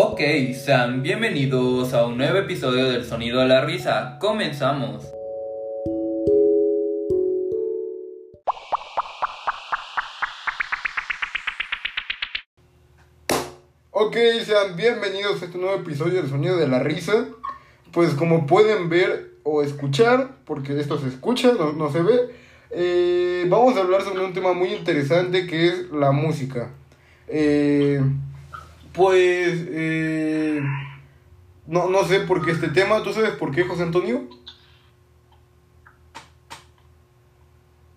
Ok, sean bienvenidos a un nuevo episodio del Sonido de la Risa. Comenzamos. Ok, sean bienvenidos a este nuevo episodio del Sonido de la Risa. Pues como pueden ver o escuchar, porque esto se escucha, no, no se ve, eh, vamos a hablar sobre un tema muy interesante que es la música. Eh, pues eh, no, no sé por qué este tema, ¿tú sabes por qué, José Antonio?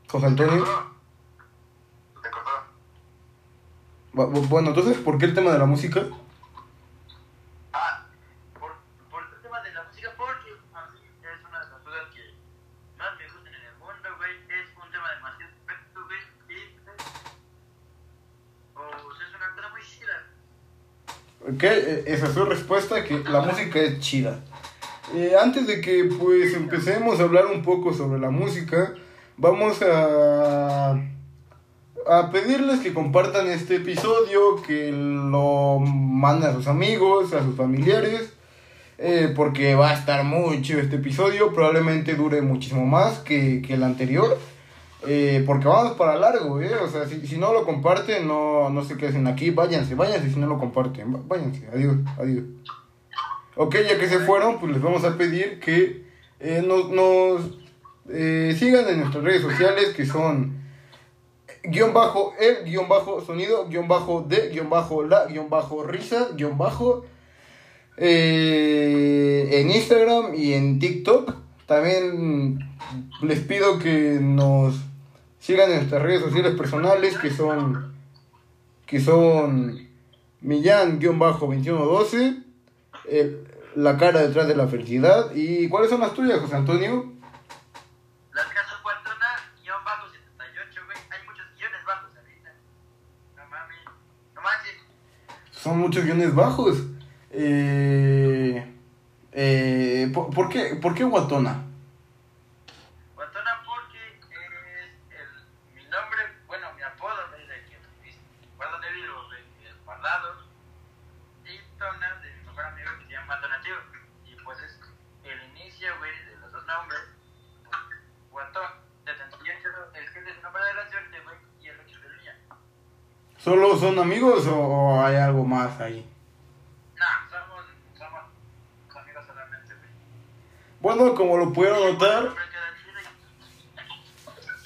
José Antonio. Bueno, entonces, ¿por qué el tema de la música? Ah, por, por el tema de la música, porque a mí es una de las cosas que más me gustan en el mundo, güey. Es un tema demasiado perfecto, güey. Y, pues, es una cosa muy chida. Ok, eh, esa es su respuesta, que la música es chida. Eh, antes de que pues empecemos a hablar un poco sobre la música, vamos a, a pedirles que compartan este episodio, que lo manden a sus amigos, a sus familiares, eh, porque va a estar muy chido este episodio, probablemente dure muchísimo más que, que el anterior. Eh, porque vamos para largo, ¿eh? O sea, si, si no lo comparten, no, no se queden aquí. Váyanse, váyanse si no lo comparten. Váyanse, adiós, adiós. Ok, ya que se fueron, pues les vamos a pedir que eh, nos, nos sigan en nuestras redes sociales que son guion bajo el, guion bajo sonido, guion bajo de, guion bajo la, guion bajo risa, guion bajo en Instagram y en TikTok. También les pido que nos sigan en nuestras redes sociales personales que son que son Millán-2112 el- la cara detrás de la felicidad y ¿cuáles son las tuyas José Antonio? Las casas Guantona, guion bajo 78, güey. Hay muchos guiones bajos ahorita. No mames. No manches. son muchos guiones bajos eh, eh, ¿por, por qué, ¿por qué Guatona? Guantona porque es el, mi nombre, bueno, mi apodo es de que guardo de virus, guardado. Y Tona, de mi mejor amigo que se llama Donativo. Y pues es el inicio, güey, de los dos nombres. Guatón, 78, el que es el nombre de la suerte, güey, y el 8 del día. ¿Solo son amigos o, o hay algo más ahí? Nah, somos, somos amigos solamente. Bueno, como lo pudieron notar,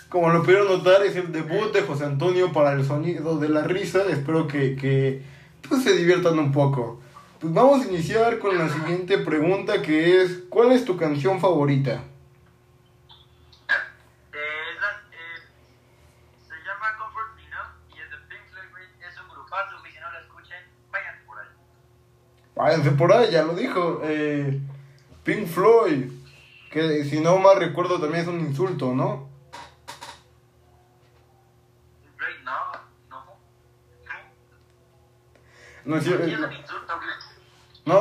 Como lo pudieron notar, es el debut de José Antonio para el sonido de la risa. Espero que, que pues, se diviertan un poco. Pues vamos a iniciar con la siguiente pregunta que es, ¿cuál es tu canción favorita? Eh, es la- eh, se llama Comfort Me, ¿no? Y es de Pink Floyd, güey. Es un grupazo, güey. Si no la escuchan, vayan por ahí. Váyanse por ahí, ya lo dijo. eh, Pink Floyd, que si no mal recuerdo también es un insulto, ¿no? No,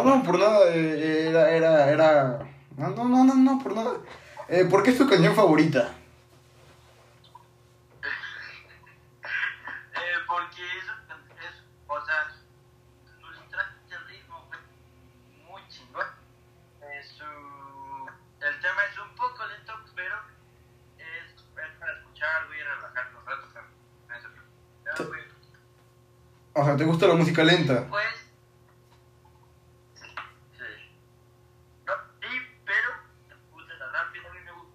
no. No, por nada, eh, era, era, era... No, no, no, no, no, por nada. Eh, ¿Por qué es tu canción favorita? O sea, ¿te gusta la música lenta? Pues. Sí. No, sí, pero me gusta la rápida, a mí me gu-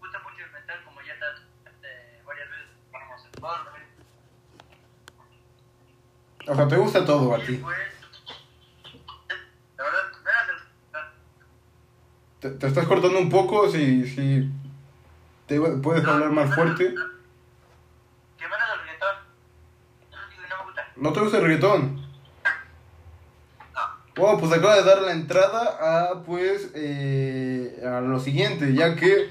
gusta mucho el metal, como ya te, te- varias veces el. O sea, ¿te gusta todo a ti? pues. La verdad, me hace. Te, te estás cortando un poco, si, si te puedes hablar más fuerte van al reggaetón. Yo digo que no me gusta. ¿No te gusta el reggaetón? No. Bueno, pues acaba de dar la entrada a, pues, eh, a lo siguiente, ya que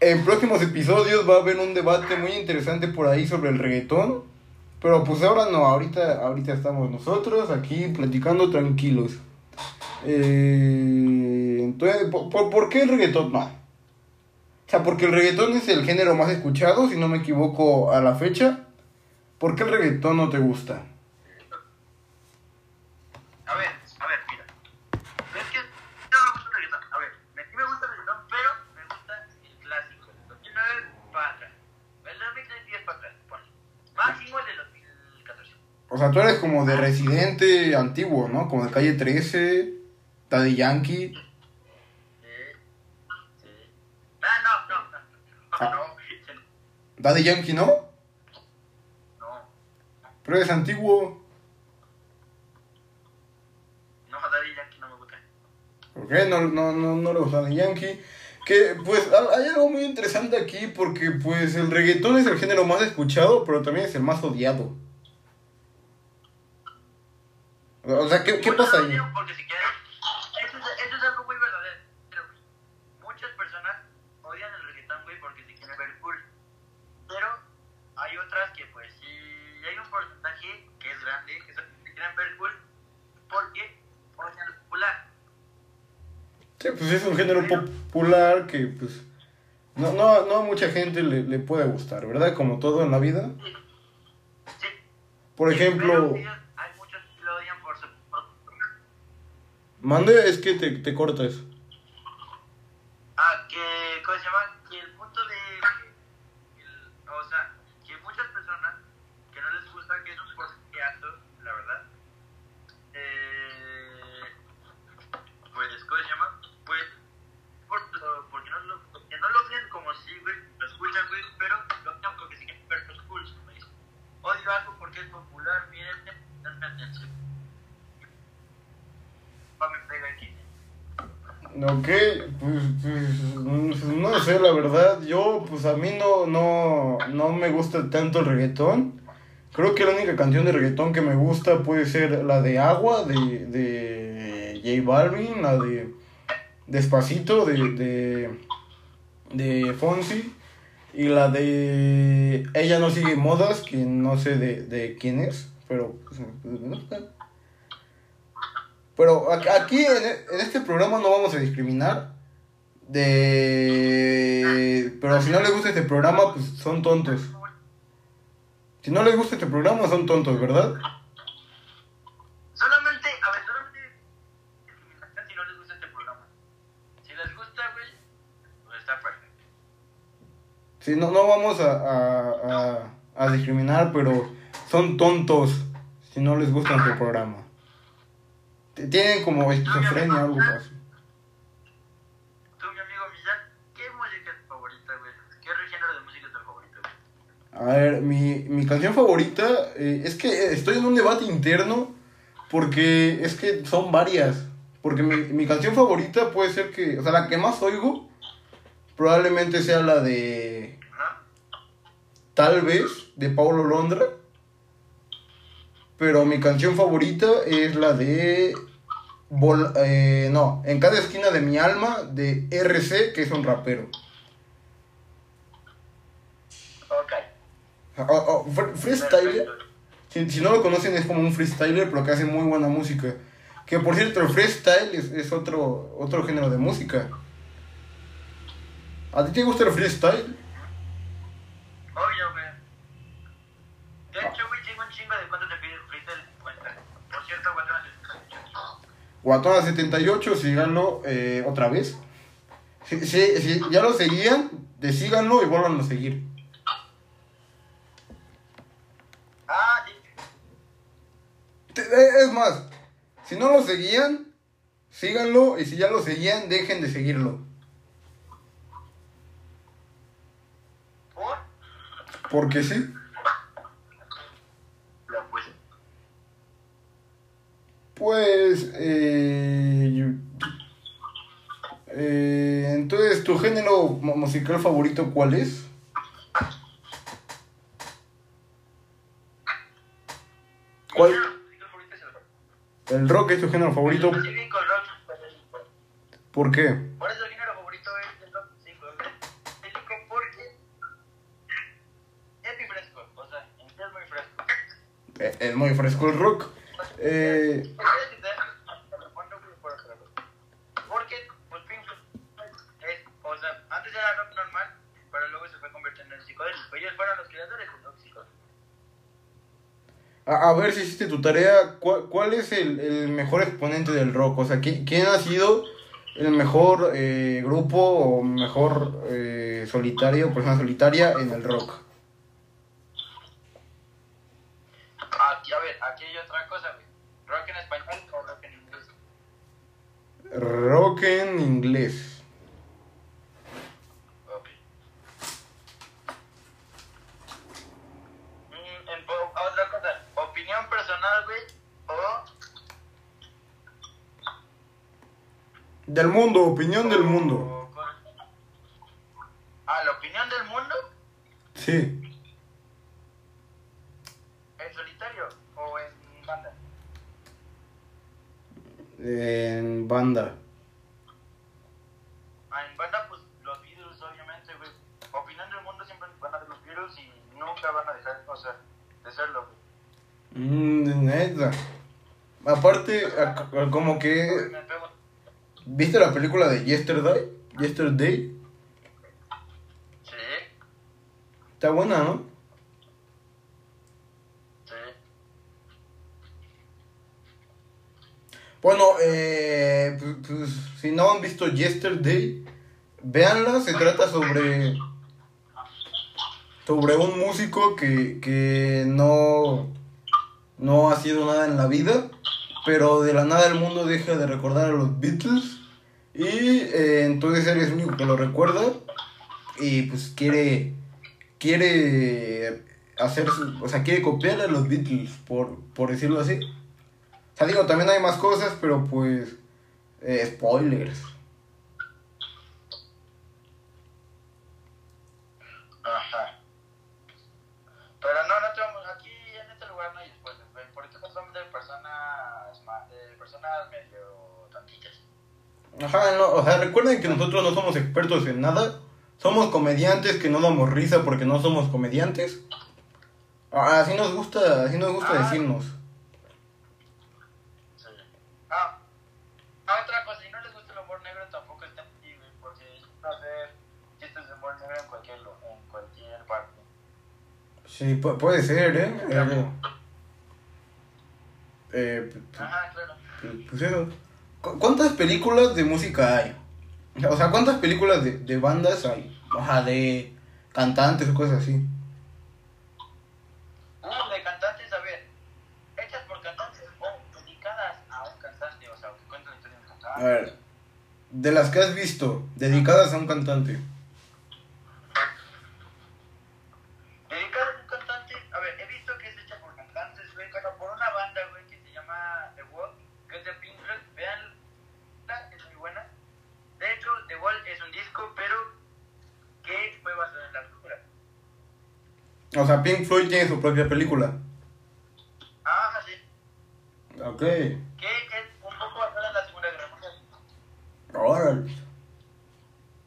en próximos episodios va a haber un debate muy interesante por ahí sobre el reggaetón. Pero pues ahora no, ahorita, ahorita estamos nosotros aquí platicando tranquilos. Eh, entonces, ¿por, por, por qué el reggaetón no? O sea, porque el reggaetón es el género más escuchado, si no me equivoco, a la fecha. ¿Por qué el reggaetón no te gusta? A ver, a ver, mira. Es que no me gusta el reggaetón. A ver, a sí me gusta el reggaetón, pero me gusta el clásico. 2009 para atrás. El 2010 para atrás. Máximo el de 2014. O sea, tú eres como de residente antiguo, ¿no? Como de calle 13, Daddy Yankee. Ah, no, no, no, no. Ah. Daddy Yankee, ¿no? Pero eres antiguo. no, Daddy Yankee no me gusta. ¿Por qué no, no, no, no le gusta Daddy Yankee? Que pues ha- hay algo muy interesante aquí porque pues el reggaetón es el género más escuchado, pero también es el más odiado. O sea, ¿qué, qué Bueno, pasa ahí? Porque si quieres, Sí, pues es un género popular que pues no, no, no a mucha gente le, le puede gustar, ¿verdad? Como todo en la vida. Sí. Por ejemplo, hay muchos que lo odian por su. mande es que te, te cortas. Ah, que, ¿cómo se llama? Que el punto de. el- o sea, que muchas personas que no les gusta, que es un porcentaje alto, la verdad. Eh, pues, ¿cómo se llama? Pues, por, lo- porque no lo, porque no lo ven como si, güey, lo escuchan, güey, pero lo odian porque se quieren ver los cool, como dicen. Odio algo porque es popular, miren, denme atención. Pa, me pega aquí. Ok, pues, pues, no sé, la verdad, yo, pues a mí no, no, no me gusta tanto el reggaetón. Creo que la única canción de reggaetón que me gusta puede ser la de Agua, de, de J Balvin, la de Despacito, de, de, de Fonsi, y la de Ella no sigue modas, que no sé de, de quién es, pero pues, sé. Pero aquí en, e- en este programa no vamos a discriminar. De... Pero si no les gusta este programa, pues son tontos. Si no les gusta este programa, son tontos, ¿verdad? Solamente, a ver, solamente si no les gusta este programa. Si les gusta, güey, pues está perfecto. Si no, no vamos a, a, a, a discriminar, pero son tontos si no les gusta nuestro programa. Tienen como esquizofrenia o algo así. Tú, mi amigo Millán, ¿qué música es tu favorita, güey? ¿Qué género de música es tu favorito, güey? A ver, mi, mi canción favorita, eh, es que estoy en un debate interno porque es que son varias. Porque mi, mi canción favorita puede ser que, o sea, la que más oigo probablemente sea la de. Tal vez de Paulo Londra. Pero mi canción favorita es la de... Vol- eh, no, en cada esquina de mi alma de RC, que es un rapero. Ok. Fre- freestyler. Si, si no lo conocen es como un freestyler, pero que hace muy buena música. Que por cierto, el freestyle es, es otro, otro género de música. ¿A ti te gusta el freestyle? Obvio, güey. De hecho, güey, tengo un chingo de cuánto te pide el freestyle. Cuenta. Por cierto, Guatona 78, síganlo eh, otra vez. Si, si- si ya lo seguían, de síganlo y vuelvan a seguir. Ah, eh, Es más, si no lo seguían, síganlo y si ya lo seguían, dejen de seguirlo. ¿Por? Porque sí. La pues. Pues, eh, eh, entonces, ¿tu género mu- musical favorito cuál es? ¿Cuál? El rock es tu género favorito. Rock. ¿Por qué? Por eso el género favorito es el rock. Pacífico porque es muy fresco. O sea, es muy fresco. Es muy fresco el rock. Eh, Porque, pues, Pink Floyd es, o sea, antes era rock normal, pero luego se fue convirtiendo en psicodélico. Ellos fueron los creadores del rock psicodélico. Si hiciste tu tarea. ¿Cuál, cuál es el, el mejor exponente del rock? O sea, ¿qui- ¿quién ha sido el mejor eh, grupo o mejor eh, solitario, persona solitaria en el rock? Aquí, a ver, aquí hay otra cosa, güey. ¿Rock en español o rock en inglés? Rock en inglés. Ok. Mm, en po- otra cosa, opinión personal, güey, o... Del mundo, opinión del mundo. o con- Ah, la opinión del mundo, Sí. en solitario o en banda. En banda. Ah, en banda, pues los Beatles, obviamente, güey. Opinión del mundo siempre van a ser los Beatles y nunca van a dejar, o sea, de serlo, güey. Mm, neta. Aparte, como que... ¿Viste la película de Yesterday? Yesterday. Sí, Está buena, ¿no? sí. Bueno, eh, pues, pues, si no han visto Yesterday, véanla, se trata sobre sobre un músico que, que no no ha sido nada en la vida, pero de la nada el mundo deja de recordar a los Beatles y eh, entonces él es único que lo recuerda y pues quiere quiere hacer o sea, quiere copiar a los Beatles por por decirlo así. O sea, digo, también hay más cosas, pero pues. eh, spoilers. Ajá. Pero no, no tenemos, aquí en este lugar no hay spoilers, güey, porque no son de personas, de personas medio tontitas. Ajá, no, o sea, recuerden que nosotros no somos expertos en nada. Somos comediantes que no damos risa porque no somos comediantes. Ah, Así nos gusta, así nos gusta Ah. decirnos. Sí. Ah, ah, otra cosa, si no les gusta el humor negro tampoco está aquí, güey, porque va a hacer chistes de humor negro en cualquier, lo- en cualquier parte. Sí, pu- puede ser, ¿eh? Eh, eh, Ajá, claro. pues eso. ¿Cu- ¿Cuántas películas de música hay? O sea, ¿cuántas películas de, de bandas hay? Ajá, de cantantes o cosas así. Uh, de cantantes, a ver, hechas por cantantes o dedicadas a un cantante, o sea, que cuentan la historia de un A cantante. ver, de las que has visto, dedicadas a un cantante. Dedicadas a un cantante, a ver, he visto que es hecha por cantantes, güey, bueno, por una banda, güey, que se llama The Wall, que es de Pink Floyd, vean, es muy buena. De hecho, The Wall es un disco, pero que fue basado en la película. O sea, Pink Floyd tiene su propia película. Ah, sí, Ok. que es un poco basada en la Segunda Guerra Mundial. Órale.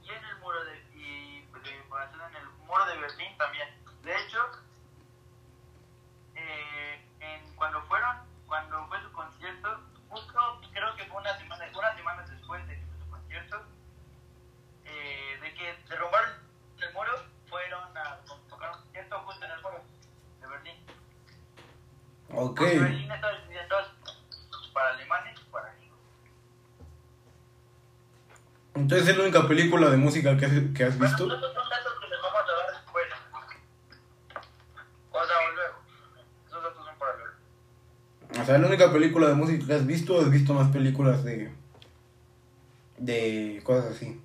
Y en el muro de, y de, basada en el muro de Berlín también. De hecho, eh, en, cuando fueron, cuando fue su concierto, justo creo que fue una semana, unas semanas después de que fue su concierto, eh, de que derrumbaron el muro, fueron a tocar un concierto justo en el muro de Berlín. Ok. Porque Berlín está dividida en dos, para alemanes y para gringos. Entonces es la única película de música que has, que has Bueno, visto. son datos que les vamos a dar después. O sea, o luego. Esos datos son para luego. O sea, la única película de música que has visto, has visto más películas de. de cosas así.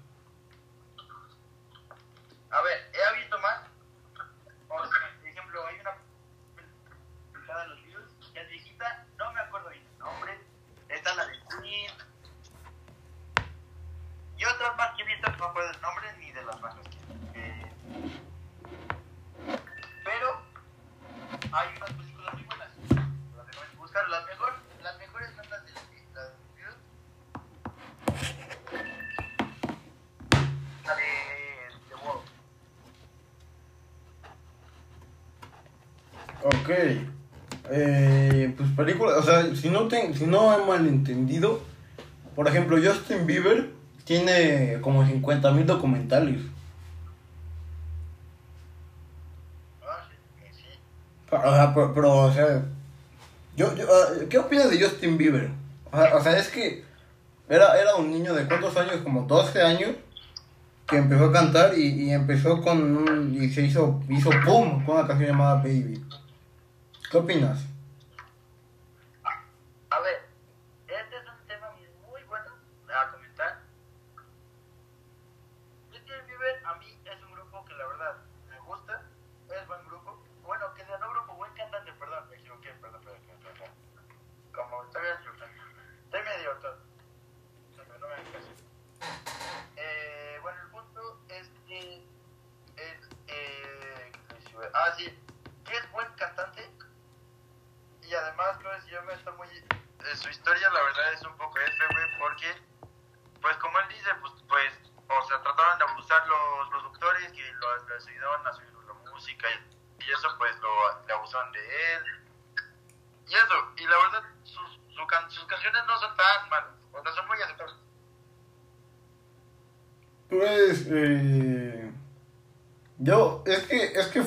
Si no he malentendido, por ejemplo, Justin Bieber tiene como 50 mil documentales. Ah, sí, pero, o sea, yo, yo, ah, ¿qué opinas de Justin Bieber? O sea, es que era, era un niño de cuántos años, como 12 años, que empezó a cantar y, y empezó con un, y se hizo, hizo boom con una canción llamada Baby. ¿Qué opinas?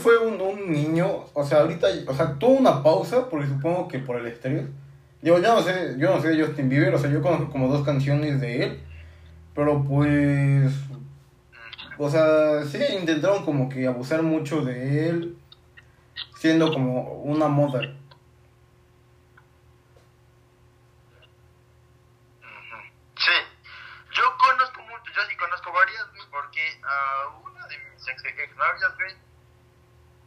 Fue un, un niño, o sea, ahorita, o sea, tuvo una pausa, porque supongo que por el estrés. Yo, no sé, yo no sé Justin Bieber, o sea, yo conozco como dos canciones de él, pero pues, o sea, sí, intentaron como que abusar mucho de él, siendo como una moda. Ujú. Sí, yo conozco mucho, yo sí conozco varias, güey, porque a una de mis ex exnovias, güey,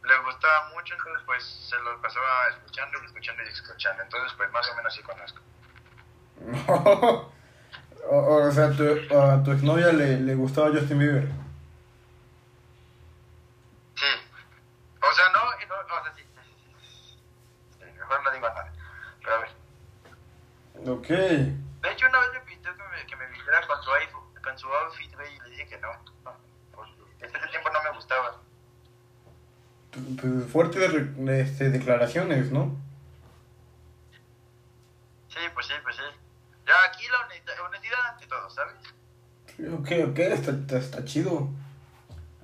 le gustaba mucho, entonces pues se lo pasaba escuchando y escuchando y escuchando, entonces pues más o menos sí conozco. o, o sea, tu, a tu exnovia le, le gustaba Justin Bieber. Sí, o sea, no, o sea, sí, mejor no digo nada, pero a ver. Ok. De hecho, una vez me pidió que me, que me vistiera con su, iPhone, con su outfit, y le dije que no, porque ese tiempo no me gustaba. Pues fuertes este, declaraciones, ¿no? Sí, pues sí, pues sí. Ya aquí la honestidad, honestidad ante todo, ¿sabes? Ok, ok, está, está, está chido.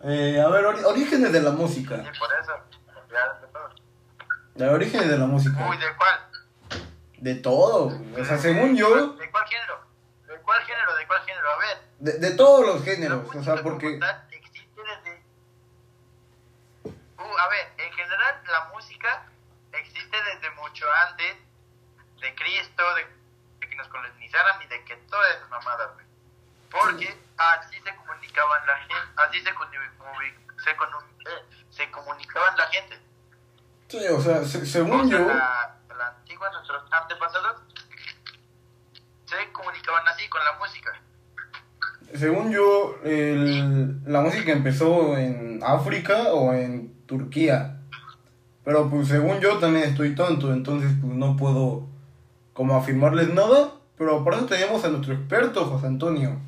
Eh, a ver, ori- orígenes de la Sí, música. por eso. De orígenes de la música. Uy, ¿de cuál? De todo. O sea, según yo, ¿De cuál género? ¿De cuál género? ¿De cuál género? A ver. de, de todos los géneros. O sea, porque tal existe desde... Uh, a ver, en general la música existe desde mucho antes de Cristo, de, de que nos colonizaran y de que todas esas mamadas, güey. Porque así se comunicaban la gente, así se, se, eh, se comunicaban la gente. Sí, o sea, se- según O sea, yo... la, la antigua, nuestros antepasados, se comunicaban así con la música. Según yo, el- la música empezó en África o en Turquía. Pero pues según yo también estoy tonto, entonces pues no puedo como afirmarles nada. Pero por eso tenemos a nuestro experto, José Antonio.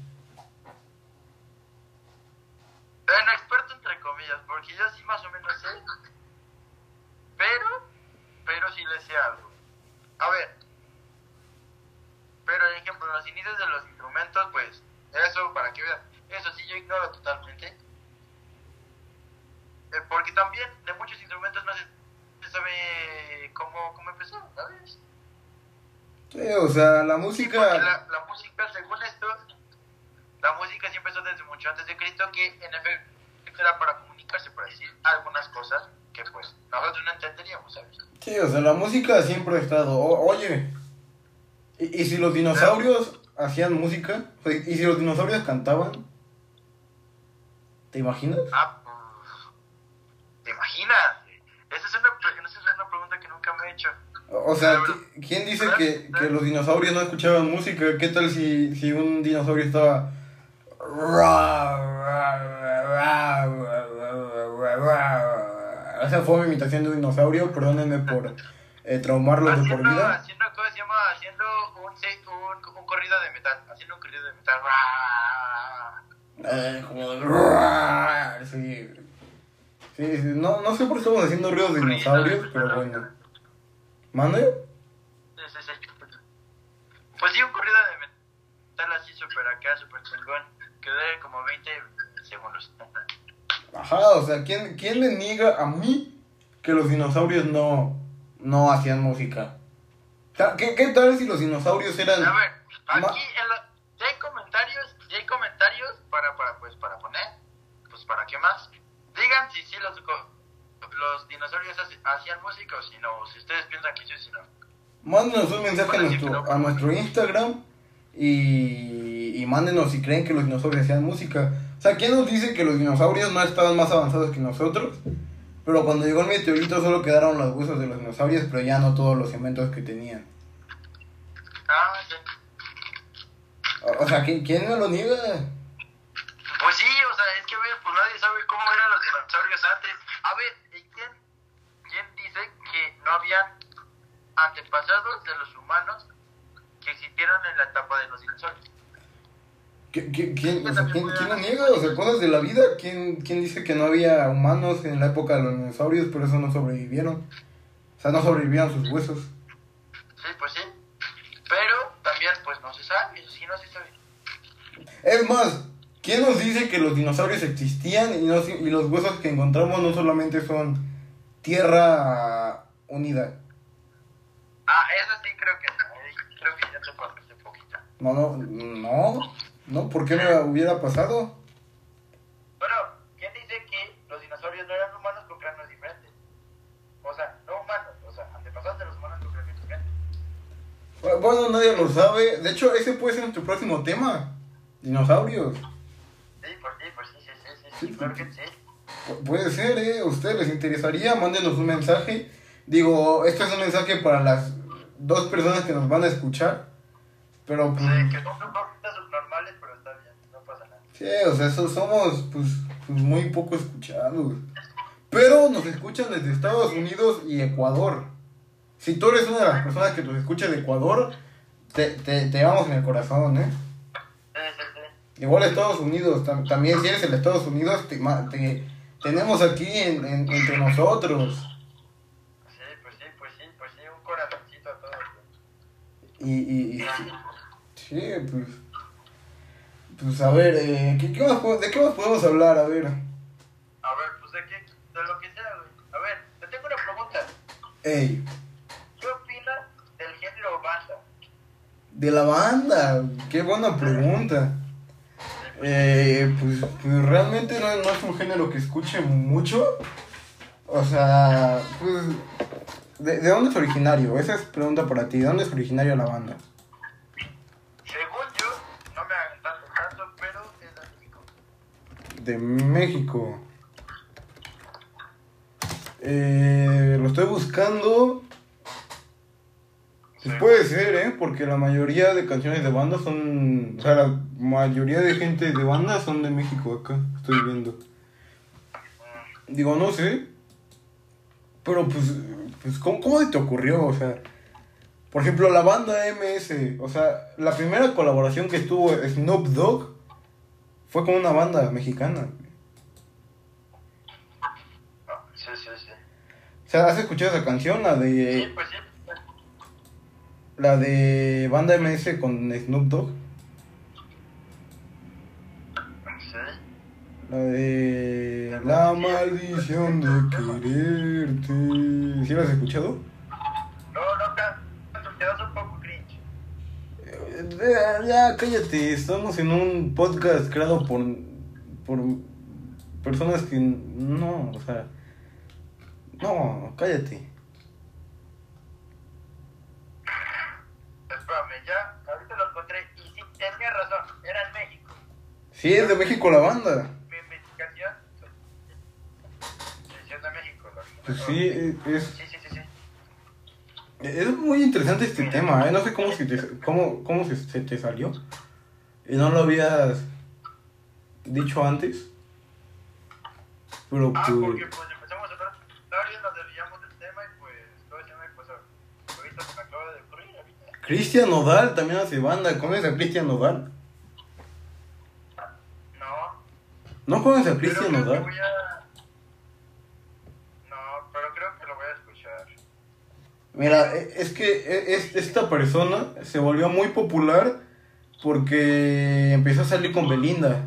Bueno, experto entre comillas, porque yo sí más o menos sé. Pero, pero sí le sé algo. A ver. Pero, ejemplo, los inicios de los instrumentos, pues, eso, para que vean, eso sí yo ignoro totalmente. Eh, porque también de muchos instrumentos no se, sabe cómo, cómo empezó, ¿sabes? Sí, o sea, la música... la, la música, según esto, la música sí empezó desde mucho antes de Cristo, que en efecto era para comunicarse, para decir algunas cosas que pues nosotros no entenderíamos, ¿sabes? Sí, o sea, la música siempre ha estado... o- oye, ¿y, y si los dinosaurios hacían música? ¿Y si los dinosaurios cantaban? ¿Te imaginas? Ah, pues, ¿te imaginas? Esa es, una, pre- esa es una pregunta que nunca me he hecho. O o sea, ¿qui- ¿quién dice que, que los dinosaurios no escuchaban música? ¿Qué tal si, si un dinosaurio estaba... Esa fue mi imitación de un dinosaurio, perdónenme por eh, traumarlos de por vida. haciendo, ¿cómo se llama? Haciendo un, un, un corrido de metal, haciendo un corrido de metal. Eh, como de... Sí. Sí, sí, no, no sé por qué estamos haciendo ruidos de dinosaurios, pero bueno. ¿Mande? Sí, sí, sí. Pues sí, un corrido de metal así súper acá, súper chingón. Que dure como 20 segundos. Ajá, o sea, ¿quién, ¿quién me niega a mí que los dinosaurios no, no hacían música? ¿qué, ¿Qué tal si los dinosaurios eran... A ver, aquí en la, ya hay comentarios, ya hay comentarios para, para, pues, para poner, pues, para qué más. Digan si sí los, co- los si ustedes piensan que. Mándenos un mensaje a nuestro, a nuestro Instagram y, y mándenos si creen que los dinosaurios hacían música. O sea, ¿quién nos dice que los dinosaurios no estaban más avanzados que nosotros? Pero cuando llegó el meteorito solo quedaron los huesos de los dinosaurios, pero ya no todos los inventos que tenían. Ah, sí. O, o sea, ¿quién, ¿quién me lo niega? Pues sí, o sea, es que a ver, pues nadie sabe cómo eran los dinosaurios antes. A ver, ¿y quién, serían antepasados de los humanos que existieron en la etapa de los dinosaurios. ¿Qui- qui- ¿Quién, o sea, ¿quién, quién lo niega? O sea, cosas de la vida. ¿Quién, ¿Quién dice que no había humanos en la época de los dinosaurios, por eso no sobrevivieron? O sea, no sobrevivieron sus huesos. Sí, pues sí. Pero también, pues no se sabe, eso sí no se sabe. Es más, ¿quién nos dice que los dinosaurios existían y, no, y los huesos que encontramos no solamente son tierra unida? Ah, eso sí creo que no. eh, Creo que ya te pasaste un poquito. No, no, no, no, ¿por qué me hubiera pasado? Bueno, ¿quién dice que los dinosaurios no eran humanos con cráneos diferentes? O sea, no humanos, o sea, antepasados de los humanos con cráneos diferentes. Bueno, nadie lo sabe. De hecho, ese puede ser nuestro próximo tema. Dinosaurios. Sí, pues sí, pues sí, sí, sí, sí, sí, claro que sí. Pu- Puede ser, ¿eh? ¿A ustedes les interesaría? Mándenos un mensaje. Digo, este es un mensaje para las dos personas que nos van a escuchar. Pero, pues, Sí, que son subnormales, pero está bien, no pasa nada. sí, o sea, so- somos, pues, pues, muy poco escuchados. Pero nos escuchan desde Estados Unidos y Ecuador. Si tú eres una de las personas que nos escucha de Ecuador, te, te, te llevamos en el corazón, ¿eh? Sí, sí, sí. Igual Estados Unidos, tam- también si eres el Estados Unidos, te, te- tenemos aquí en- en- entre nosotros. Sí, pues sí, pues sí, pues sí, un corazoncito a todos. Y, y, y sí, pues, pues a ver, eh, ¿qué, qué más, ¿de qué más podemos hablar? A ver, A ver, pues de qué, de lo que sea, güey. A ver, te tengo una pregunta. ey, ¿Qué opinas del género banda? de la banda, qué buena pregunta. Eh, pues, pues realmente no, no es un género que escuche mucho. O sea, pues, ¿de, de dónde es originario? Esa es pregunta para ti, ¿de dónde es originario la banda? Según yo, no me hagan tanto caso, pero es de México. De México. Eh, lo estoy buscando. Pues puede ser, ¿eh? Porque la mayoría de canciones de banda son... O sea, la mayoría de gente de banda son de México acá. Estoy viendo. Digo, no sé. Pero pues... pues ¿cómo, ¿Cómo te ocurrió? O sea... Por ejemplo, la banda MS. O sea, la primera colaboración que tuvo Snoop Dogg fue con una banda mexicana. Sí, sí, sí. O sea, ¿has escuchado esa canción? La Sí, de... pues sí. La de banda MS con Snoop Dogg. Sí. La de... La maldición de quererte. ¿Sí la has escuchado? No, no, ca- te das un poco cringe. Eh, Ya, cállate. Estamos en un podcast creado por... Por personas que... No, o sea... No, cállate. Espérame, ya, ahorita lo encontré. Y sí, tenía razón, era en México. Sí, es de México la banda. Mi investigación. Sí, sí, es de México. lo- Pues sí, es... Sí, sí, sí, sí. Es muy interesante este tema, ¿eh? No sé cómo, se te, cómo, cómo se, se te salió. Y no lo habías dicho antes. Pero Ah, pues... porque pues empezamos a hablar. Ahora nos desviamos del tema y pues todo ese tema pues ahorita se me acaba de ocurrir ahorita. Cristian Nodal también hace banda. ¿Conoces a Cristian Nodal? No. ¿No conoces a Cristian Nodal? voy a... No, pero creo que lo voy a escuchar. Mira, e- es que e- es- esta persona se volvió muy popular porque empezó a salir con Belinda.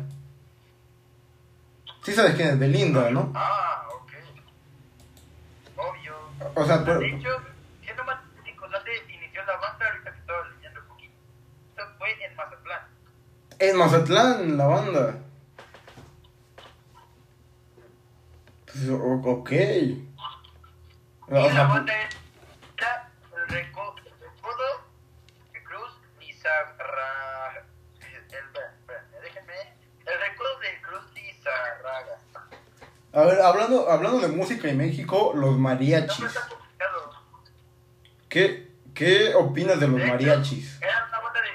Sí sabes quién es Belinda, ¿no? Ah, ok. Obvio. O sea, pero- De hecho, siendo más ¿dónde inició la banda? Ahorita que estaba leyendo un poquito. Esto fue en Mazatlán. En Mazatlán, la banda. Pues, ok. O la sea, banda era Déjenme. El recodo de Cruz Lizarraga. a ver, hablando, hablando de música en México, los mariachis. ¿Qué, ¿Qué opinas de los mariachis? Era una banda de.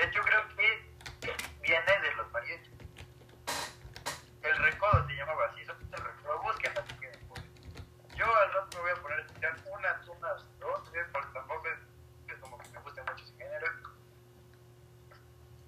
De hecho, creo que viene de los mariachis. El recodo se llamaba así. Son el recodo. Busquen así que. pues, Yo al rato me voy a poner escuchar unas, unas, dos, tres, porque tampoco es, es como que me guste mucho ese género. Pero, pero a ver, ¿qué opinas de los mariachis? ¿Qué opinas de los mariachis? Que son, bueno, los- para una fiesta está súper bien. Si eres adulto, pues te puedes echar una borrachera en las botas, ¿sí? Y pues, pues, pues, pues ahí,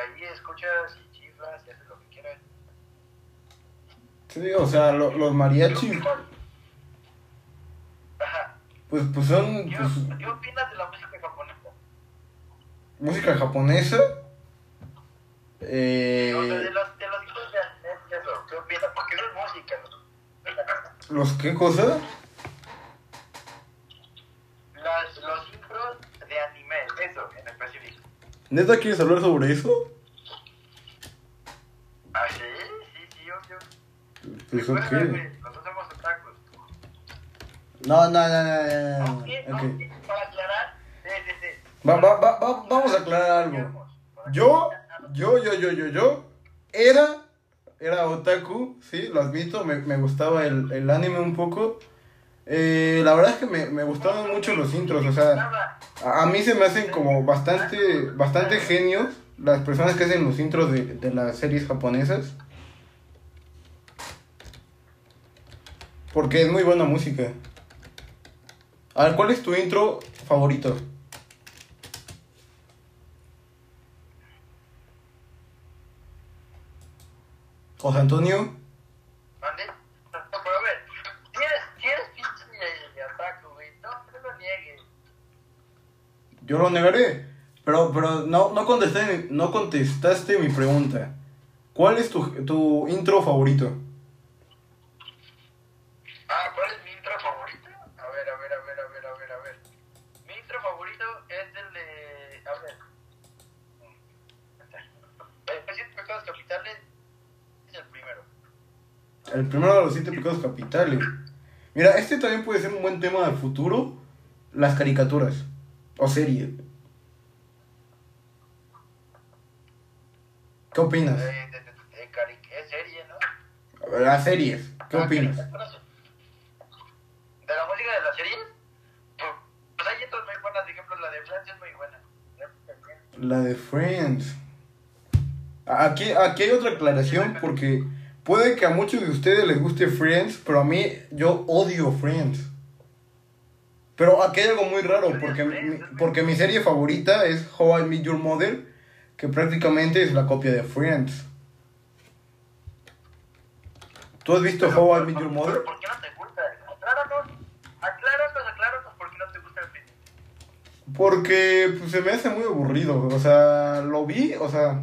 ahí escuchas y chiflas y haces lo que quieras. Sí, o sea, lo- los mariachis. Pues, pues son ¿Qué, pues, ¿Qué opinas de la música japonesa? música japonesa. O sea, de Eh, los, de los de anime, ¿qué opinas? Porque eso es música, ¿no? ¿Los qué cosa? Las, los intros de anime, eso, en específico. ¿Neta quieres hablar sobre eso? ¿Ah, sí? Sí, sí, obvio. Pues Recuerda, ok. güey, Nosotros somos otakus. No, no, no, no, no, no, Aunque, no. ok. aunque, para aclarar, sí, sí, sí. Va, va, va, va- vamos a aclarar algo. Yo, yo, yo, yo, yo, yo, era, era otaku, sí, lo admito, me, me gustaba el, el anime un poco. Eh, la verdad es que me, me gustaban mucho los intros, o sea, a, a mí se me hacen como bastante, bastante genios las personas que hacen los intros de, de las series japonesas. Porque es muy buena música. A ver, ¿cuál es tu intro favorito? José Antonio. ¿Mande? No, pero a ver, si eres, si eres pinche otaku, güey, no, no lo niegues. Yo lo negaré. Pero, pero no, no, contesté, no contestaste mi pregunta. ¿Cuál es tu, tu intro favorito? Ah, ¿cuál es mi intro favorito? A ver, a ver, a ver, a ver, a ver, a ver. Mi intro favorito es el de. A ver. El siete pecados capitales es el primero. El primero de los siete pecados capitales. Mira, este también puede ser un buen tema del futuro. Las caricaturas. O series. ¿Qué opinas? De, de, de, de serie, ¿no? Las series. ¿Qué Ah, opinas? ¿De la música de la serie? Pues, pues hay otras muy buenas, por ejemplo, la de Friends es muy buena. La de Friends. Aquí, aquí hay otra aclaración porque puede que a muchos de ustedes les guste Friends, pero a mí yo odio Friends. Pero aquí hay algo muy raro porque mi, porque mi serie favorita es How I Met Your Mother, que prácticamente es la copia de Friends. ¿Tú has visto How I Met Your Mother? ¿Por qué no te gusta? Acláranos, acláranos, acláranos por qué no te gusta el fin. Porque pues, se me hace muy aburrido. O sea, lo vi, o sea.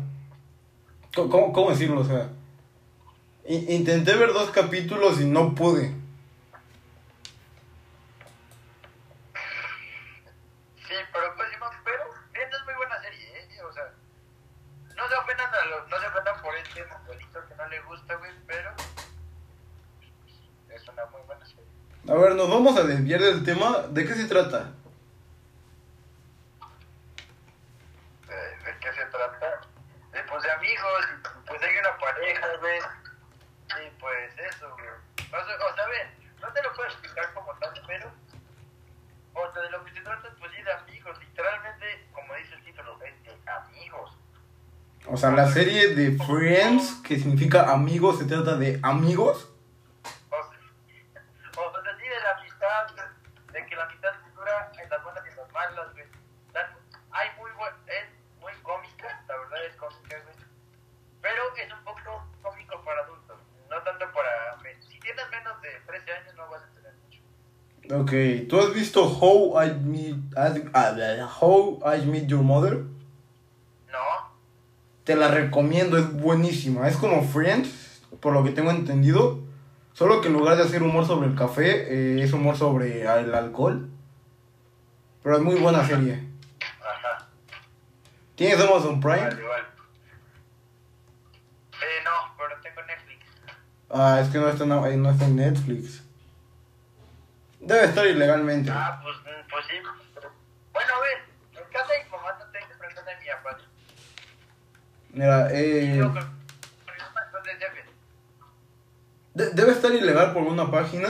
¿Cómo, cómo- cómo decirlo? O sea. Intenté ver dos capítulos y no pude. Sí, pero pues pero Friends es muy buena serie, ¿eh? O sea, no se ofendan a los, no se ofendan por este modelito que no le gusta, güey, pero es una muy buena serie. A ver, nos vamos a desviar del tema. ¿De qué se trata? Eh, ¿De qué se trata? Eh, pues de amigos, y, pues hay una pareja, güey. Y pues eso, güey. O sea, o sea, a ver, no te lo puedo explicar como tal, pero. O sea, de lo que se trata, pues sí, de amigos. Literalmente, como dice el título, es de amigos. O sea, la serie de Friends, que significa amigos, se trata de amigos. O sea, o sea, sí, de la amistad, de que la amistad dura en las buenas y en las malas, güey. Tan- Hay muy buen, es muy cómica, la verdad es cómica, güey. Pero es un poco cómico para adultos, no tanto para... Si tienes menos de 13 años no vas a entender mucho. Ok, ¿tú has visto How I Meet, ah, How I Met Your Mother? Te la recomiendo, es buenísima. Es como Friends, por lo que tengo entendido. Solo que en lugar de hacer humor sobre el café, eh, es humor sobre el alcohol. Pero es muy buena serie. ajá, ¿Tienes Amazon Prime? vale, vale. Eh, no, pero tengo Netflix. Ah, es que no está, en- eh, no está en Netflix. Debe estar ilegalmente. Ah, pues, mm, pues sí. Bueno, a ver, en casa de mi mamá no tengo, pero en casa de mi papá. Mira, eh, Yo con- con mi mamá, entonces ya ves. De- debe estar ilegal por una página.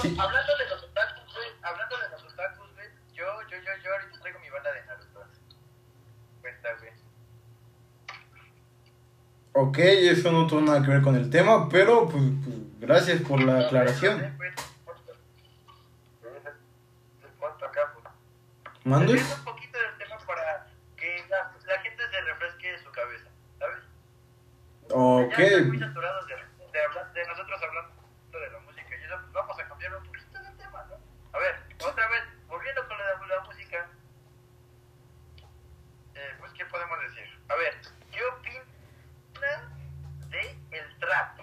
Sí. hablando de los otakus, güey, hablando de los otakus, güey, yo, yo, yo, yo ahorita traigo mi banda de Naruto. Cuenta, güey. Ok, eso no tuvo nada que ver con el tema, pero pues, pues, gracias por la aclaración. ¿Cuánto acá, güey? ¿Mandes? Desviando un poquito del tema para que la, la gente se refresque su cabeza, ¿sabes? Ok. Ya están muy saturados de, de, hablar- de nosotros hablando de la música y eso, pues vamos a cambiar un poquito de tema, ¿no? A ver, otra vez, volviendo con la, la música, eh, pues, ¿qué podemos decir? A ver, ¿qué opinas de el trap?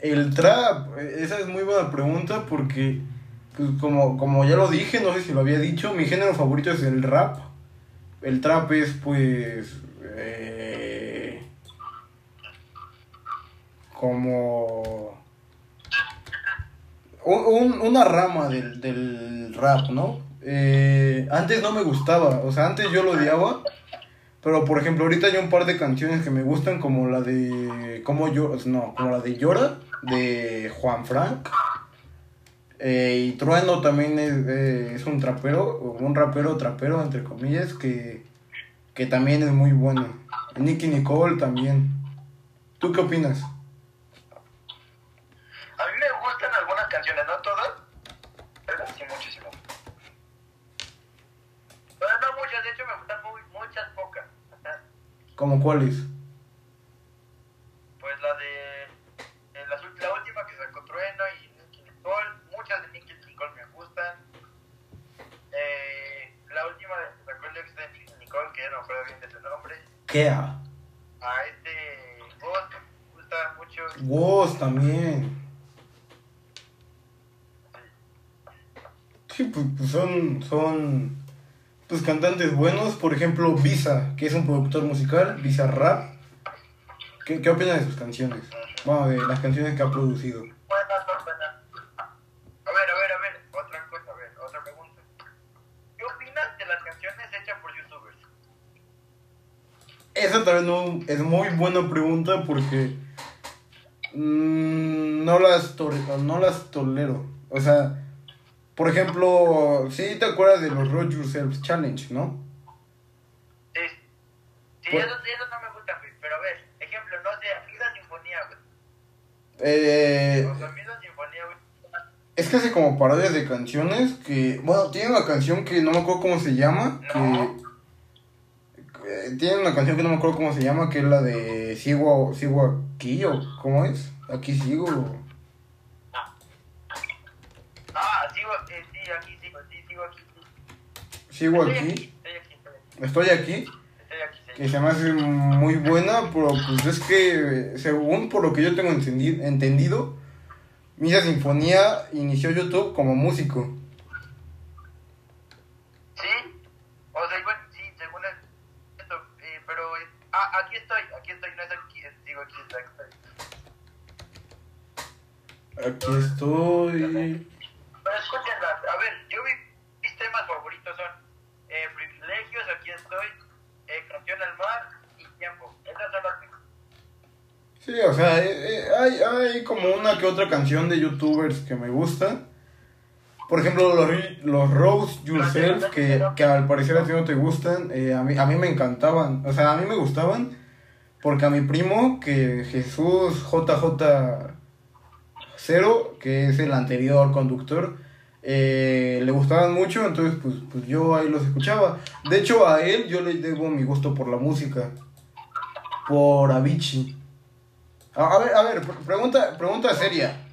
El trap, esa es muy buena pregunta porque, pues como, como ya lo dije, no sé si lo había dicho, mi género favorito es el rap. El trap es pues... como... un- un- una rama del, del rap, ¿no? Eh, antes no me gustaba, o sea, antes yo lo odiaba, pero por ejemplo ahorita hay un par de canciones que me gustan como la de... Como yo, no, como la de Llora, de Juan Frank. Eh, y Trueno también es, eh, es un trapero, un rapero trapero, entre comillas, que, que también es muy bueno. Nicky Nicole también. ¿Tú qué opinas? A mí me gustan algunas canciones, no todas, pero sí muchísimo. Pero no muchas, de hecho me gustan muy, muchas pocas. ¿Como cuáles? Pues la de eh, la, última que sacó Trueno y Nicky Nicole, muchas de Nicky Nicole me gustan. Eh, la última de que sacó el ex de Nicky Nicole, que ya no acuerdo bien de su nombre, Kea. a este Ghost me gusta mucho. Woz también. Sí, pues, pues son, son pues, cantantes buenos. Por ejemplo, Visa, que es un productor musical, Visa Rap. ¿Qué, qué opinas de sus canciones? Bueno, de las canciones que ha producido. Buenas, son buenas. A ver, a ver, a ver, otra cosa, a ver, otra pregunta. ¿Qué opinas de las canciones hechas por youtubers? Esa también no- es muy buena pregunta porque mm, no, las no las tolero. O sea, por ejemplo, sí te acuerdas de los Road Yourself Challenge, ¿no? Sí, sí, Pues- esos, esos no me gustan, güey, pero a ver, ejemplo, no sé, Vida Sinfonía, güey. Eh, O sea, Sinfonía, güey. es que hace como parodias de canciones que, bueno, tiene una canción que no me acuerdo cómo se llama, que... eh, Tiene una canción que no me acuerdo cómo se llama, que es la de Sigo, sigo aquí, o ¿cómo es? Aquí sigo. Ah, sigo, eh, sí, aquí sigo, sí, sigo aquí. Sí. Sigo Estoy aquí. Estoy aquí, estoy aquí, Estoy aquí. aquí, que se me hace muy buena, pero pues es que según por lo que yo tengo entendi- entendido, Misa Sinfonía inició YouTube como músico. ¿Sí? O sea, igual, sí, según esto, eh, pero, eh, ah, aquí estoy, aquí estoy, no es aquí, sigo aquí, estoy, estoy. Aquí estoy. Pero escúchenla, a ver, yo vi, mis temas favoritos son eh, Privilegios, aquí estoy, eh, Canción al Mar y Tiempo. Esas son las mejores. Sí, o sea, eh, eh, hay, hay como una que otra canción de youtubers que me gustan. Por ejemplo, los, los Rose Yourself, que, que al parecer a ti no te gustan, eh, a, mí, a mí me encantaban. O sea, a mí me gustaban porque a mi primo, que Jesús JJ0, que es el anterior conductor, eh, le gustaban mucho, entonces pues, pues yo ahí los escuchaba. De hecho, a él yo le debo mi gusto por la música, por Avicii. A, ver, a ver, pre- pregunta, pregunta seria.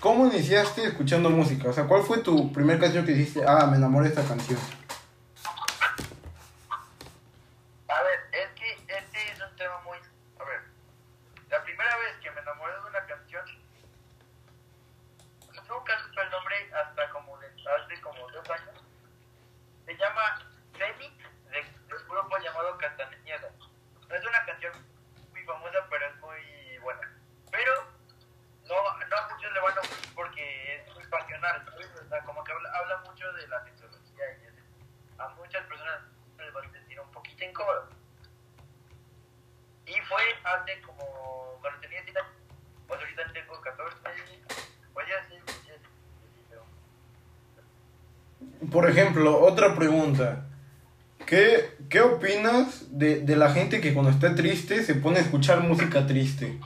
¿Cómo iniciaste escuchando música? O sea, ¿cuál fue tu primer canción que dijiste, ah, me enamoré de esta canción? muchas personas les va a sentir un poquito incómodo. Y fue hace como, cuando tenía 10 años, pues ahorita tengo 14, pues ya sí, ya sí. Por ejemplo, otra pregunta. ¿Qué, qué opinas de, de la gente que cuando está triste se pone a escuchar música triste?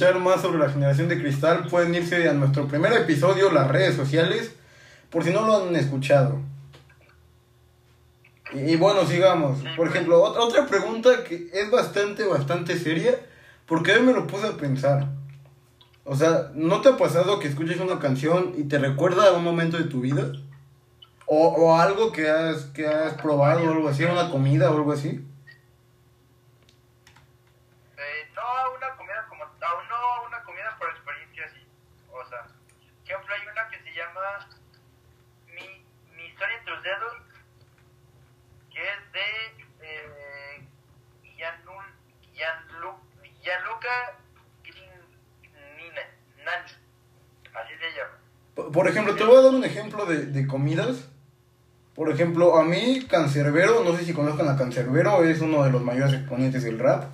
Escuchar más sobre la generación de cristal, pueden irse a nuestro primer episodio, las redes sociales, por si no lo han escuchado. Y, y bueno, sigamos. Por ejemplo, otra, otra pregunta que es bastante, bastante seria, porque hoy me lo puse a pensar. O sea, ¿no te ha pasado que escuches una canción y te recuerda a un momento de tu vida? O, o algo que has, que has probado o algo así, una comida o algo así. Eh, no a una comida como, a, no a una comida por experiencia así. O sea, por ejemplo, hay una que se llama Mi, Mi historia entre los dedos, que es de eh, Gianlu- Gianlu- Gianluca Grin- Nani. Así se llama. Por ejemplo, te voy a dar un ejemplo de, de comidas. Por ejemplo, a mí, Cancerbero, no sé si conozcan a Cancerbero, es uno de los mayores exponentes del rap,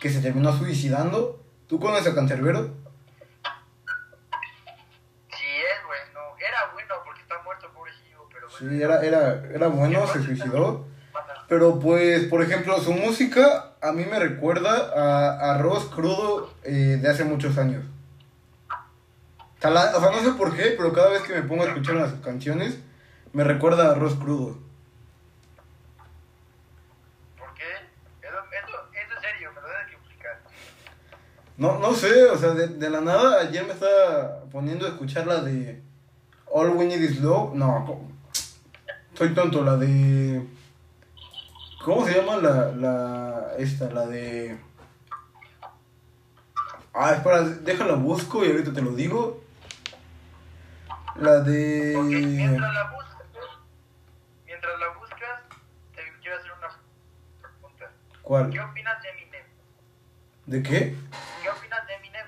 que se terminó suicidando. ¿Tú conoces a Cancerbero? Sí, es bueno. Era bueno porque está muerto, pobrecillo, pero bueno. Sí, era, era, era bueno, se suicidó. Pero pues, por ejemplo, su música a mí me recuerda a Arroz Crudo eh, de hace muchos años. O sea, la- o sea, no sé por qué, pero cada vez que me pongo a escuchar las canciones, me recuerda a Arroz Crudo. ¿Por qué? Eso, es serio, me lo debes que explicar. No, no sé, o sea, de, de la nada ayer me estaba poniendo a escuchar la de All We Need Is Love. No, soy tonto, la de... ¿Cómo se llama la, la, esta, la de... Ah, espera, déjala busco y ahorita te lo digo. La Porque de... mientras la buscas, mientras la buscas, te quiero hacer una pregunta. ¿Qué ¿Cuál? opinas de Eminem? ¿De qué? ¿Qué opinas de Eminem?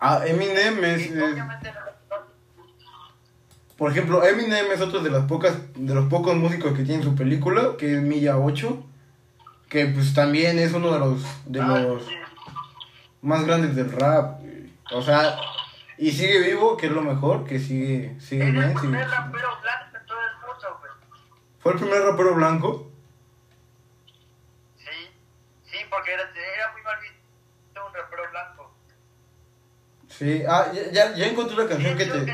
Ah, Eminem es... Es- obviamente no, Por ejemplo, Eminem es otro de las pocas, de los pocos músicos que tiene su película, que es Milla 8, que pues también es uno de los de Ah, los más grandes del rap. O sea, y sigue vivo, que es lo mejor, que sigue, sigue bien, el sigue- primer rapero blanco en todo el mundo, güey. Fue el primer rapero blanco. Sí, sí, porque era, era muy mal visto un rapero blanco. Sí, ah, ya, ya, ya encontré la canción que Creo te,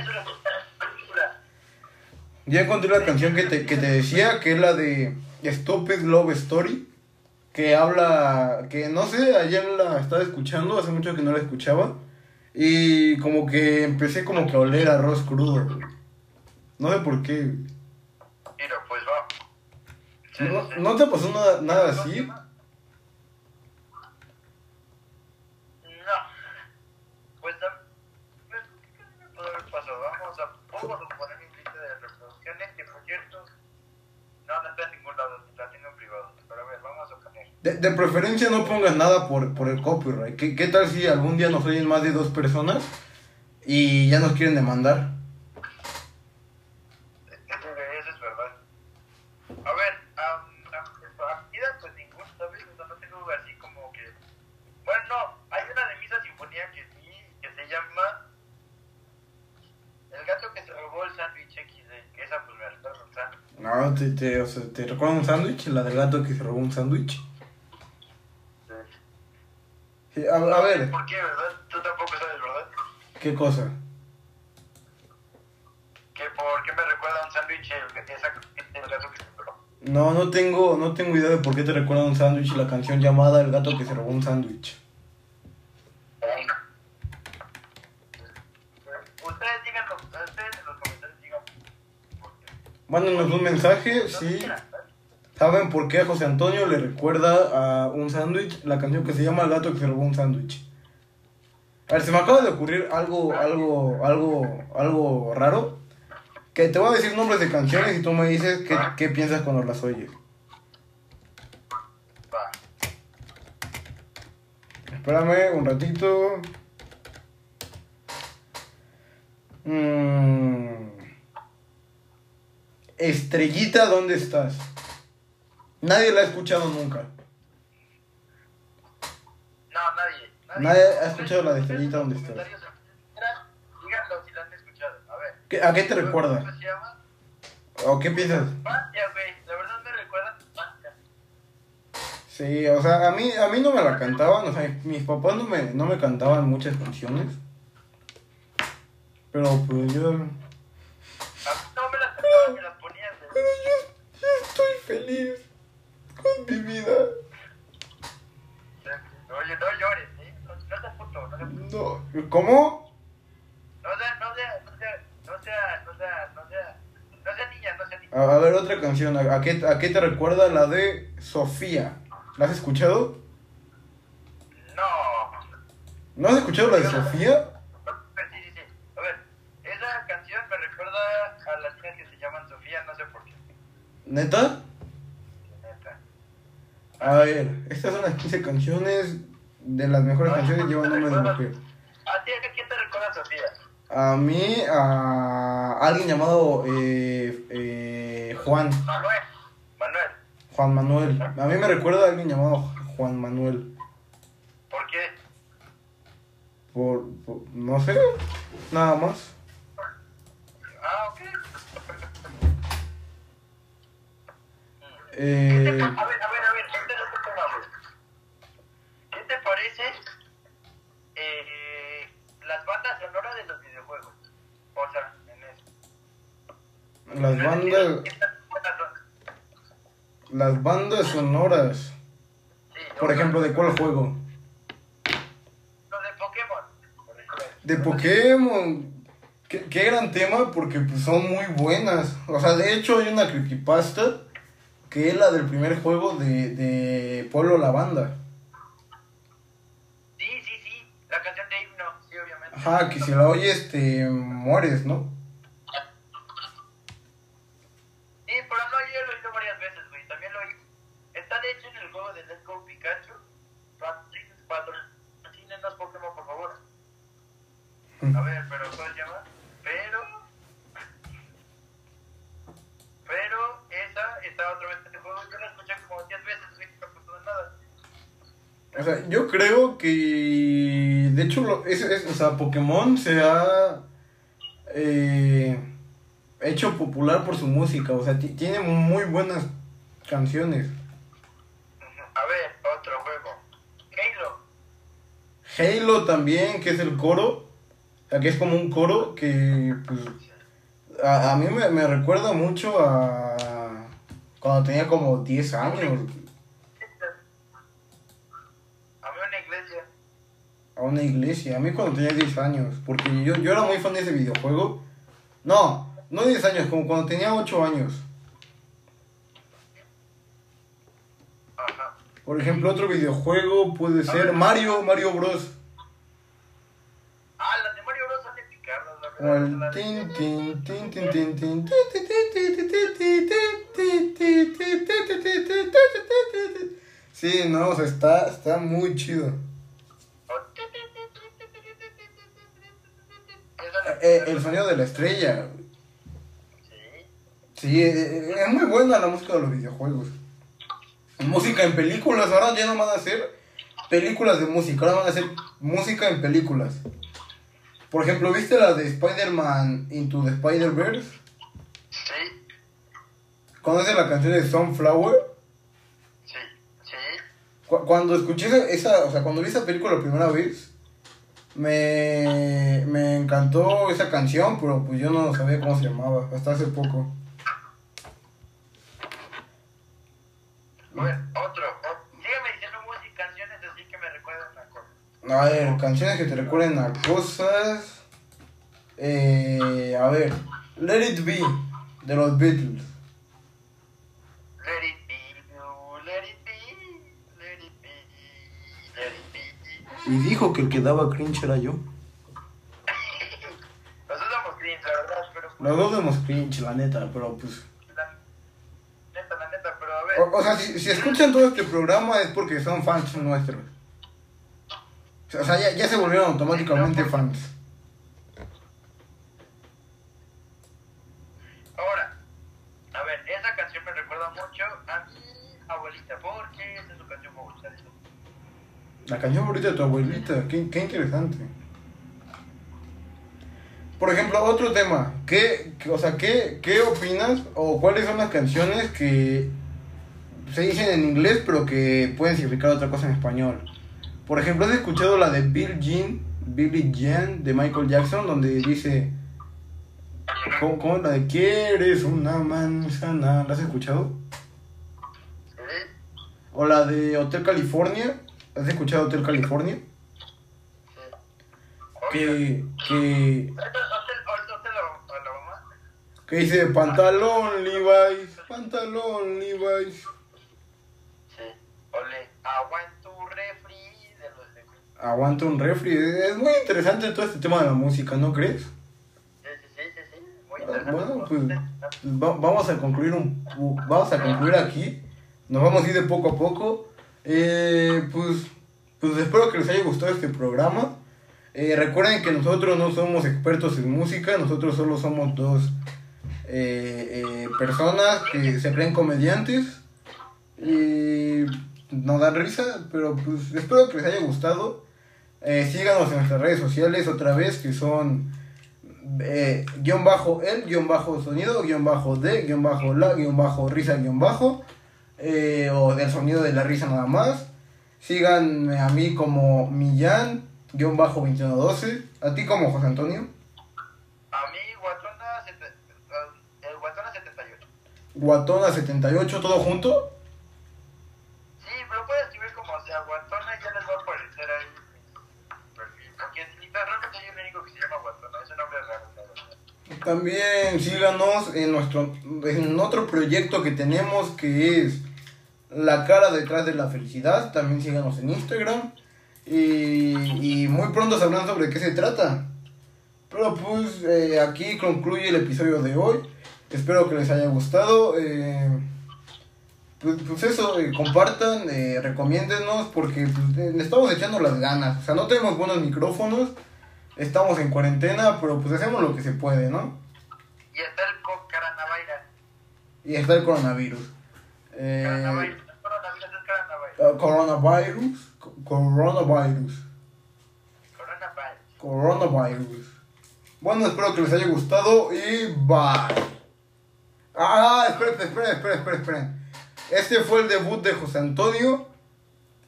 ya encontré la canción que te, que te decía, que es la de Stupid Love Story, que habla, que no sé, ayer la estaba escuchando, hace mucho que no la escuchaba, y como que empecé como que a oler arroz crudo. No sé por qué. Mira, pues va. ¿No. ¿no te pasó nada, nada ¿Cómo se así? llama? No. Pues, ah, pues, ¿qué me pudo haber pasado? Vamos a, vamos a poner mi lista de reproducciones, que por cierto, no, no está en ningún lado, la tengo en privado. Pero a ver, vamos a poner. De, de preferencia no pongas nada por, por el copyright. ¿Qué, ¿Qué tal si algún día nos oyen más de dos personas y ya nos quieren demandar? Eso, es verdad. A ver, um, partida, pues ninguna, ¿sabes? O sea, no tengo así como que. Bueno, no, hay una de Misa Sinfonía que sí, que se llama. El gato que se robó el sándwich XD, que esa pues me recuerda un sándwich. No, te, te, o sea, ¿te recuerda un sándwich? La del gato que se robó un sándwich. Sí, a, a ver, ¿Por qué, verdad? Tú tampoco sabes, ¿verdad? ¿qué cosa? Que por qué me recuerda a un sándwich el, esa, el gato que se robó. No, no tengo, no tengo idea de por qué te recuerda un sándwich la canción llamada El gato que se robó un sándwich. Ustedes díganlo, ustedes en los comentarios digan. por qué. Mándanos un mensaje, sí. ¿Saben por qué a José Antonio le recuerda a un sándwich la canción que se llama El gato que se robó un sándwich? A ver, se me acaba de ocurrir algo, algo, algo, algo raro. Que te voy a decir nombres de canciones y tú me dices qué, qué piensas cuando las oyes. Espérame un ratito. Mm. Estrellita, ¿dónde estás? Nadie la ha escuchado nunca. No, nadie. Nadie ha escuchado la de Estrellita, ¿dónde estás? Díganlo si la han escuchado. A ver. ¿Qué- ¿A qué te recuerda? ¿Cómo se llama? ¿O qué piensas? Bastia, güey. La verdad me recuerda Bastia. Sí, o sea, a mí, a mí no me la cantaban, o sea, mis papás no me, no me cantaban muchas canciones. Pero pues yo... A mí no me las cantaban, me las ponían. Pero yo, yo estoy feliz mi vida. Oye, no llores, ¿eh? No, no seas puto, no seas puto. No, ¿cómo? No sea, no sea, no sea, no sea, no sea, no sea, no sea niña, no sea niña. A, a ver, otra canción, ¿a, a qué, ¿a qué te recuerda la de Sofía? ¿La has escuchado? No. ¿No has escuchado la de Sofía? Sí, sí, sí. A ver, esa canción me recuerda a las niñas que se llaman Sofía, no sé por qué. ¿Neta? Neta. A ver, estas son las 15 canciones de las mejores canciones llevan nombres de mujer. ¿A ti a quién te recuerda Sofía? A mí, a alguien llamado eh, eh, Juan, Manuel. Manuel. Juan Manuel. A mí me recuerda a alguien llamado Juan Manuel. ¿Por qué? Por, por- no sé, nada más. Ah, ok. Eh, A ver, a ver, a ver, este es otro tema, güey. ¿Qué te parece eh, las bandas sonoras de los videojuegos? O sea, en eso. las bandas, las bandas sonoras. Sí, Por ejemplo, ¿de cuál juego? Los de Pokémon. De Pokémon. Qué, qué gran tema porque pues, son muy buenas. O sea, de hecho hay una creepypasta que es la del primer juego de, de Pueblo Lavanda. Sí, sí, sí. La canción de himno, sí, obviamente. Ajá, que si la oyes te mueres, ¿no? Sí, pero no, yo lo he oído varias veces, güey. También lo oí. Está de hecho en el juego de Let's Go Pikachu. Patrocínenos, Pokémon, por favor. A ver, pero ¿cómo se llama? Pero. Pero esa está otra vez en este juego. Yo la escuché como 10 veces, güey, no pasó nada. O sea, yo creo que de hecho lo- es, es- o sea, Pokémon se ha eh, hecho popular por su música, o sea, ti- tiene muy buenas canciones. A ver, otro juego. Halo. Halo también, que es el coro, o sea, que es como un coro que pues a, a mí me, me recuerda mucho a cuando tenía como 10 años, una iglesia. A mí cuando tenía 10 años, porque yo, era muy fan de ese videojuego. No, no 10 años, como cuando tenía 8 años. Ajá. Por ejemplo, otro videojuego puede ser Mario, Mario Bros. Ah, las de Mario Bros son picarlas, la verdad. Sí, no, o sea, está muy chido. Eh, el sonido de la estrella. Sí. Sí, eh, eh, es muy buena la música de los videojuegos. Música en películas, ahora ya no van a hacer películas de música, ahora van a hacer música en películas. Por ejemplo, ¿viste la de Spider-Man Into the Spider-Verse? Sí. ¿Conoces la canción de Sunflower? Sí. Sí. Cu- Cuando escuché esa, esa- o sea, cuando vi esa película la primera vez, me, me encantó esa canción, pero pues yo no sabía cómo se llamaba, hasta hace poco. A ver, otro. o- diciendo música, canciones así que me recuerdan una cosa. A ver, canciones que te recuerden a cosas. Eh, a ver, Let It Be, de los Beatles. Let it be, you, let it be, let it be, let it be. Y dijo que el que daba cringe era yo. Los dos somos cringe, la verdad, pero pues, Los dos damos cringe, la neta, pero pues... la neta, la neta, pero a ver. O, o sea, si, si escuchan todo este programa es porque son fans nuestros. O sea, ya, ya se volvieron automáticamente fans. Ahora, a ver, esa canción me recuerda mucho a mi abuelita, porque esa es su canción favorita de su- La canción favorita de tu abuelita, qué, qué interesante. Por ejemplo, otro tema, ¿qué, o sea, ¿qué, ¿qué opinas o cuáles son las canciones que se dicen en inglés pero que pueden significar otra cosa en español? Por ejemplo, ¿has escuchado la de Bill Jean, Billie Jean de Michael Jackson donde dice, ¿cómo, cómo la de quieres una manzana? ¿La has escuchado? O la de Hotel California, ¿has escuchado Hotel California? Sí. Que, que, que dice pantalón Levi's, pantalón Levi's. Sí. Ole, aguanto un refri de los de Aguanta un refri. Es muy interesante todo este tema de la música, ¿no crees? Sí, sí, sí, sí, sí. Muy Ah, interesante. Bueno, pues va- vamos a concluir un, vamos a concluir aquí. Nos vamos a ir de poco a poco. Eh, pues, pues espero que les haya gustado este programa. Eh, recuerden que nosotros no somos expertos en música, nosotros solo somos dos eh, eh, personas que se creen comediantes y nos dan risa, pero pues espero que les haya gustado. Eh, síganos en nuestras redes sociales otra vez que son guion bajo el, guion bajo sonido, guion bajo de, guion bajo la, guion bajo risa, guion bajo, eh, o del sonido de la risa nada más. Síganme a mí como Millán, guion bajo 2112, a ti como José Antonio, A mí, Guatona, sete- el Guatona 78. Guatona78, todo junto. Sí, pero puedes escribir como sea, Guatona y ya les va a aparecer ahí mi perfil. Porque literalmente hay un único que se llama Guatona, ese nombre es raro, la verdad. También síganos en nuestro en otro proyecto que tenemos que es La cara detrás de la felicidad. También síganos en Instagram. Y, y muy pronto sabrán sobre qué se trata. Pero pues eh, aquí concluye el episodio de hoy. Espero que les haya gustado. eh, pues, pues eso, eh, compartan, recomiéndennos porque pues, le estamos echando las ganas. O sea, no tenemos buenos micrófonos. Estamos en cuarentena, pero pues hacemos lo que se puede, ¿no? Y está el Cocaranavaira. Y está el coronavirus. Eh, Coronavirus, coronavirus, es coronavirus. eh, coronavirus. co- Coronavirus. Coronavirus. Coronavirus. Bueno, espero que les haya gustado y bye. Ah, esperen, esperen, esperen, esperen, esperen. Este fue el debut de José Antonio.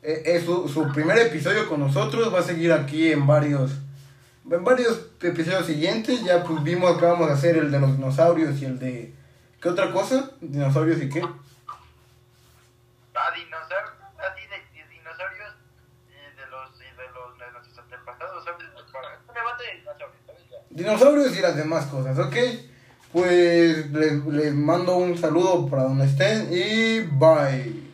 Eh, Es su, su primer episodio con nosotros. Va a seguir aquí en varios en varios episodios siguientes. Ya pues vimos que vamos a hacer el de los dinosaurios y el de... ¿Qué otra cosa? ¿Dinosaurios y qué? A dinosaurios, así de, de dinosaurios y de los, y de los de nuestros antepasados, ¿sabes? Debate de dinosaurios, dinosaurios y las demás cosas, ¿ok? Pues les, les mando un saludo para donde estén y bye.